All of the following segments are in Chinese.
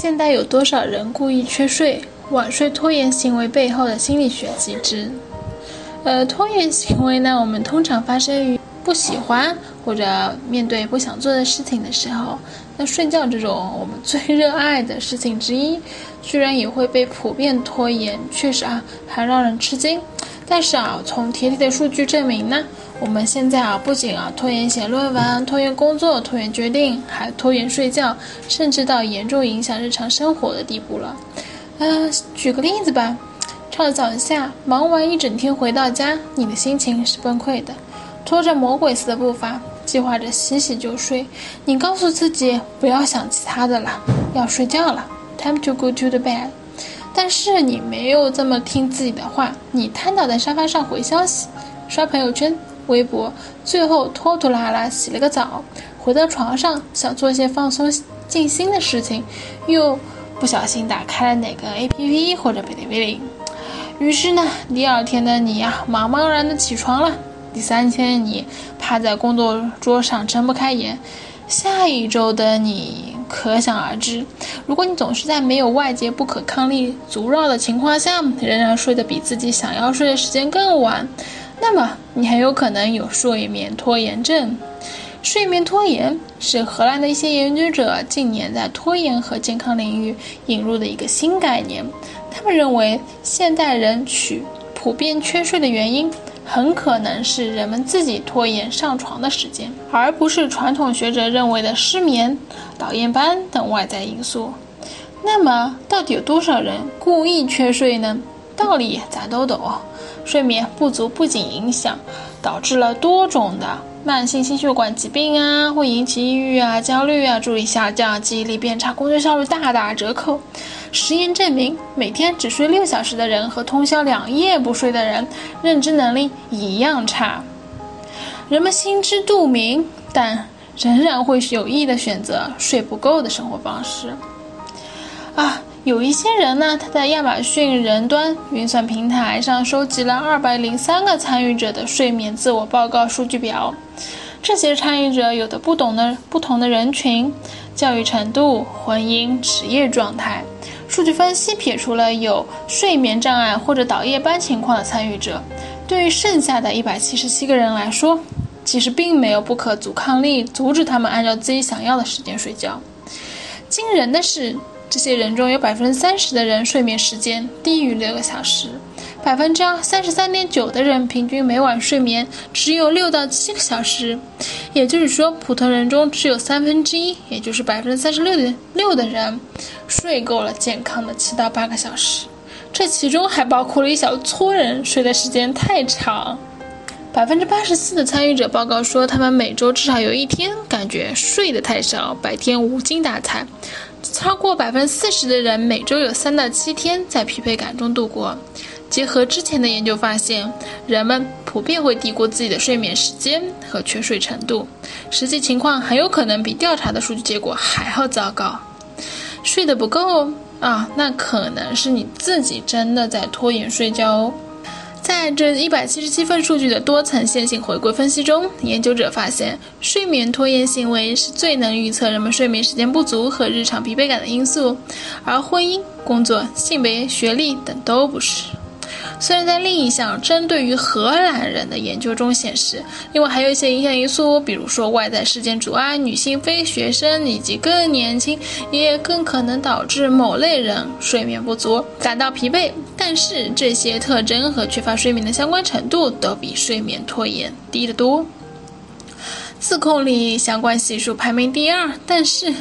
现代有多少人故意缺睡？晚睡拖延行为背后的心理学机制。呃，拖延行为呢，我们通常发生于不喜欢或者面对不想做的事情的时候。那睡觉这种我们最热爱的事情之一，居然也会被普遍拖延，确实啊，还让人吃惊。但是啊，从铁体的数据证明呢，我们现在啊，不仅啊拖延写论文、拖延工作、拖延决定，还拖延睡觉，甚至到严重影响日常生活的地步了。啊，举个例子吧，创造一下，忙完一整天回到家，你的心情是崩溃的，拖着魔鬼似的步伐，计划着洗洗就睡。你告诉自己不要想其他的了，要睡觉了，time to go to the bed。但是你没有这么听自己的话，你瘫倒在沙发上回消息，刷朋友圈、微博，最后拖拖拉拉洗了个澡，回到床上想做些放松静心的事情，又。不小心打开了哪个 APP 或者哔哩哔哩，于是呢，第二天的你呀，茫茫然的起床了。第三天你趴在工作桌上睁不开眼，下一周的你可想而知。如果你总是在没有外界不可抗力阻扰的情况下，仍然睡得比自己想要睡的时间更晚，那么你很有可能有睡眠拖延症。睡眠拖延是荷兰的一些研究者近年在拖延和健康领域引入的一个新概念。他们认为，现代人取普遍缺睡的原因，很可能是人们自己拖延上床的时间，而不是传统学者认为的失眠、导夜班等外在因素。那么，到底有多少人故意缺睡呢？道理咱都懂，睡眠不足不仅影响，导致了多种的。慢性心血管疾病啊，会引起抑郁啊、焦虑啊，注意下降、记忆力变差、工作效率大打折扣。实验证明，每天只睡六小时的人和通宵两夜不睡的人，认知能力一样差。人们心知肚明，但仍然会有意的选择睡不够的生活方式。啊。有一些人呢，他在亚马逊人端运算平台上收集了二百零三个参与者的睡眠自我报告数据表。这些参与者有的不懂的不同的人群、教育程度、婚姻、职业状态。数据分析撇除了有睡眠障碍或者倒夜班情况的参与者。对于剩下的一百七十七个人来说，其实并没有不可阻抗力阻止他们按照自己想要的时间睡觉。惊人的是。这些人中有百分之三十的人睡眠时间低于六个小时，百分之三十三点九的人平均每晚睡眠只有六到七个小时，也就是说，普通人中只有三分之一，也就是百分之三十六点六的人睡够了健康的七到八个小时。这其中还包括了一小撮人睡的时间太长。百分之八十四的参与者报告说，他们每周至少有一天感觉睡得太少，白天无精打采。超过百分之四十的人每周有三到七天在疲惫感中度过。结合之前的研究发现，人们普遍会低估自己的睡眠时间和缺睡程度，实际情况很有可能比调查的数据结果还要糟糕。睡得不够啊，那可能是你自己真的在拖延睡觉哦。在这一百七十七份数据的多层线性回归分析中，研究者发现，睡眠拖延行为是最能预测人们睡眠时间不足和日常疲惫感的因素，而婚姻、工作、性别、学历等都不是。虽然在另一项针对于荷兰人的研究中显示，另外还有一些影响因素，比如说外在事件阻碍、女性非学生以及更年轻，也更可能导致某类人睡眠不足、感到疲惫。但是这些特征和缺乏睡眠的相关程度都比睡眠拖延低得多。自控力相关系数排名第二，但是。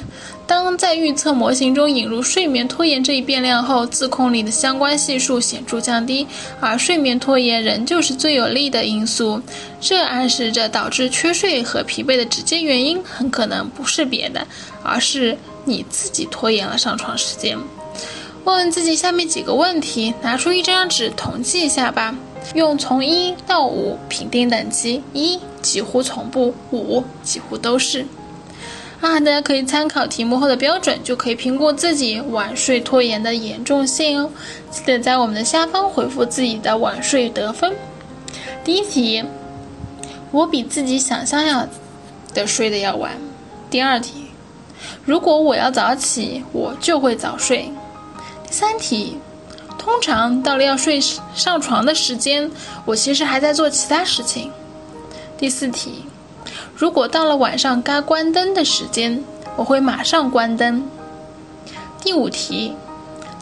当在预测模型中引入睡眠拖延这一变量后，自控力的相关系数显著降低，而睡眠拖延仍旧是最有利的因素。这暗示着导致缺睡和疲惫的直接原因很可能不是别的，而是你自己拖延了上床时间。问问自己下面几个问题，拿出一张纸统计一下吧。用从一到五评定等级，一几乎从不，五几乎都是。啊，大家可以参考题目后的标准，就可以评估自己晚睡拖延的严重性哦。记得在我们的下方回复自己的晚睡得分。第一题，我比自己想象要的睡得要晚。第二题，如果我要早起，我就会早睡。第三题，通常到了要睡上床的时间，我其实还在做其他事情。第四题。如果到了晚上该关灯的时间，我会马上关灯。第五题，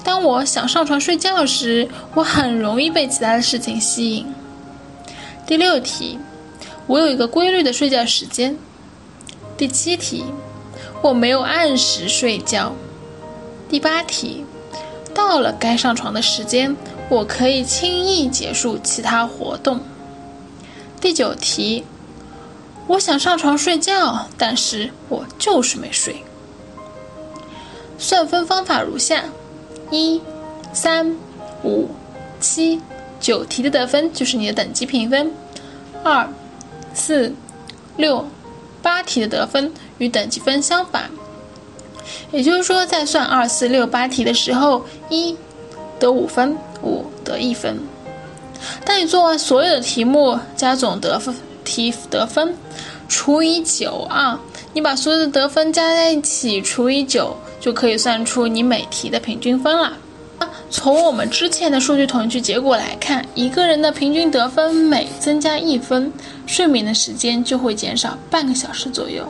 当我想上床睡觉时，我很容易被其他的事情吸引。第六题，我有一个规律的睡觉时间。第七题，我没有按时睡觉。第八题，到了该上床的时间，我可以轻易结束其他活动。第九题。我想上床睡觉，但是我就是没睡。算分方法如下：一、三、五、七、九题的得分就是你的等级评分；二、四、六、八题的得分与等级分相反。也就是说，在算二、四、六、八题的时候，一得五分，五得一分。当你做完所有的题目，加总得分。题得分除以九啊，你把所有的得分加在一起除以九，就可以算出你每题的平均分了。从我们之前的数据统计结果来看，一个人的平均得分每增加一分，睡眠的时间就会减少半个小时左右。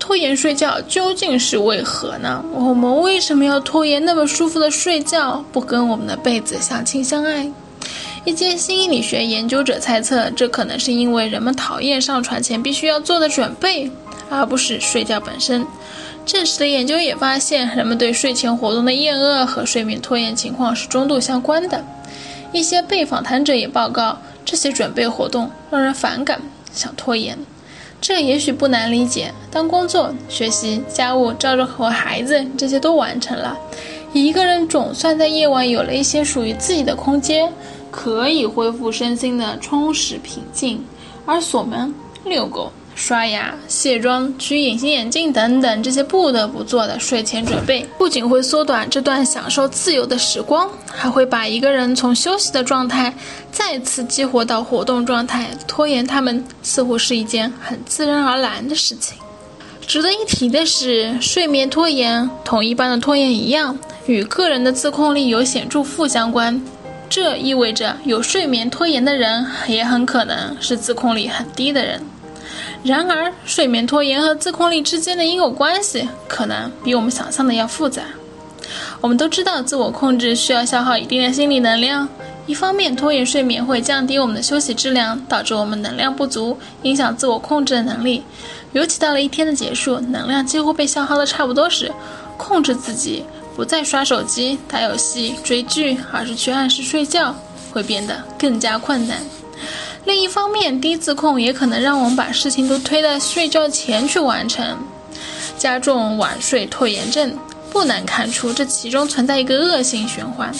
拖延睡觉究竟是为何呢？我们为什么要拖延那么舒服的睡觉，不跟我们的被子相亲相爱？一些心理学研究者猜测，这可能是因为人们讨厌上床前必须要做的准备，而不是睡觉本身。证实的研究也发现，人们对睡前活动的厌恶和睡眠拖延情况是中度相关的。一些被访谈者也报告，这些准备活动让人反感，想拖延。这也许不难理解。当工作、学习、家务、照顾孩子这些都完成了，一个人总算在夜晚有了一些属于自己的空间。可以恢复身心的充实平静，而锁门、遛狗、刷牙、卸妆、取隐形眼镜等等这些不得不做的睡前准备，不仅会缩短这段享受自由的时光，还会把一个人从休息的状态再次激活到活动状态。拖延他们似乎是一件很自然而然的事情。值得一提的是，睡眠拖延同一般的拖延一样，与个人的自控力有显著负相关。这意味着有睡眠拖延的人也很可能是自控力很低的人。然而，睡眠拖延和自控力之间的因果关系可能比我们想象的要复杂。我们都知道，自我控制需要消耗一定的心理能量。一方面，拖延睡眠会降低我们的休息质量，导致我们能量不足，影响自我控制的能力。尤其到了一天的结束，能量几乎被消耗的差不多时，控制自己。不再刷手机、打游戏、追剧，而是去按时睡觉，会变得更加困难。另一方面，低自控也可能让我们把事情都推到睡觉前去完成，加重晚睡拖延症。不难看出，这其中存在一个恶性循环：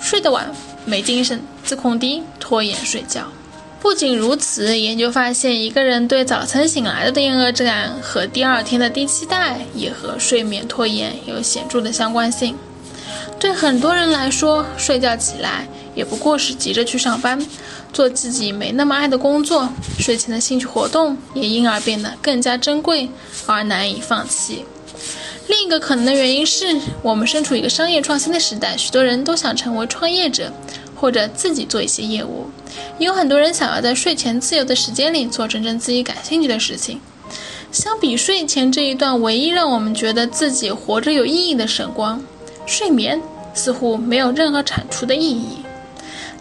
睡得晚，没精神；自控低，拖延睡觉。不仅如此，研究发现，一个人对早晨醒来的厌恶感和第二天的低期待，也和睡眠拖延有显著的相关性。对很多人来说，睡觉起来也不过是急着去上班，做自己没那么爱的工作，睡前的兴趣活动也因而变得更加珍贵而难以放弃。另一个可能的原因是我们身处一个商业创新的时代，许多人都想成为创业者。或者自己做一些业务，也有很多人想要在睡前自由的时间里做真正自己感兴趣的事情。相比睡前这一段唯一让我们觉得自己活着有意义的时光，睡眠似乎没有任何产出的意义。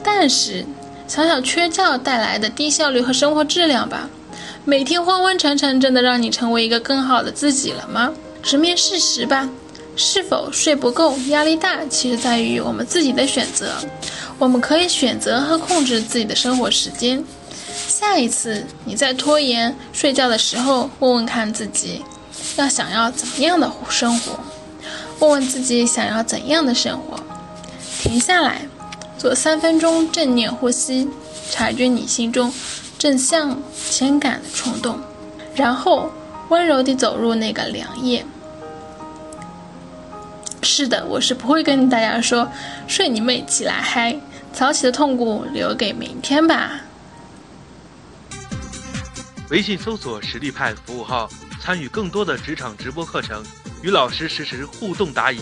但是，想想缺觉带来的低效率和生活质量吧，每天昏昏沉沉，真的让你成为一个更好的自己了吗？直面事实吧，是否睡不够、压力大，其实在于我们自己的选择。我们可以选择和控制自己的生活时间。下一次你在拖延睡觉的时候，问问看自己，要想要怎么样的生活？问问自己想要怎样的生活。停下来，做三分钟正念呼吸，察觉你心中正向前赶的冲动，然后温柔地走入那个凉夜。是的，我是不会跟大家说睡你妹起来嗨，早起的痛苦留给明天吧。微信搜索实力派服务号，参与更多的职场直播课程，与老师实时互动答疑。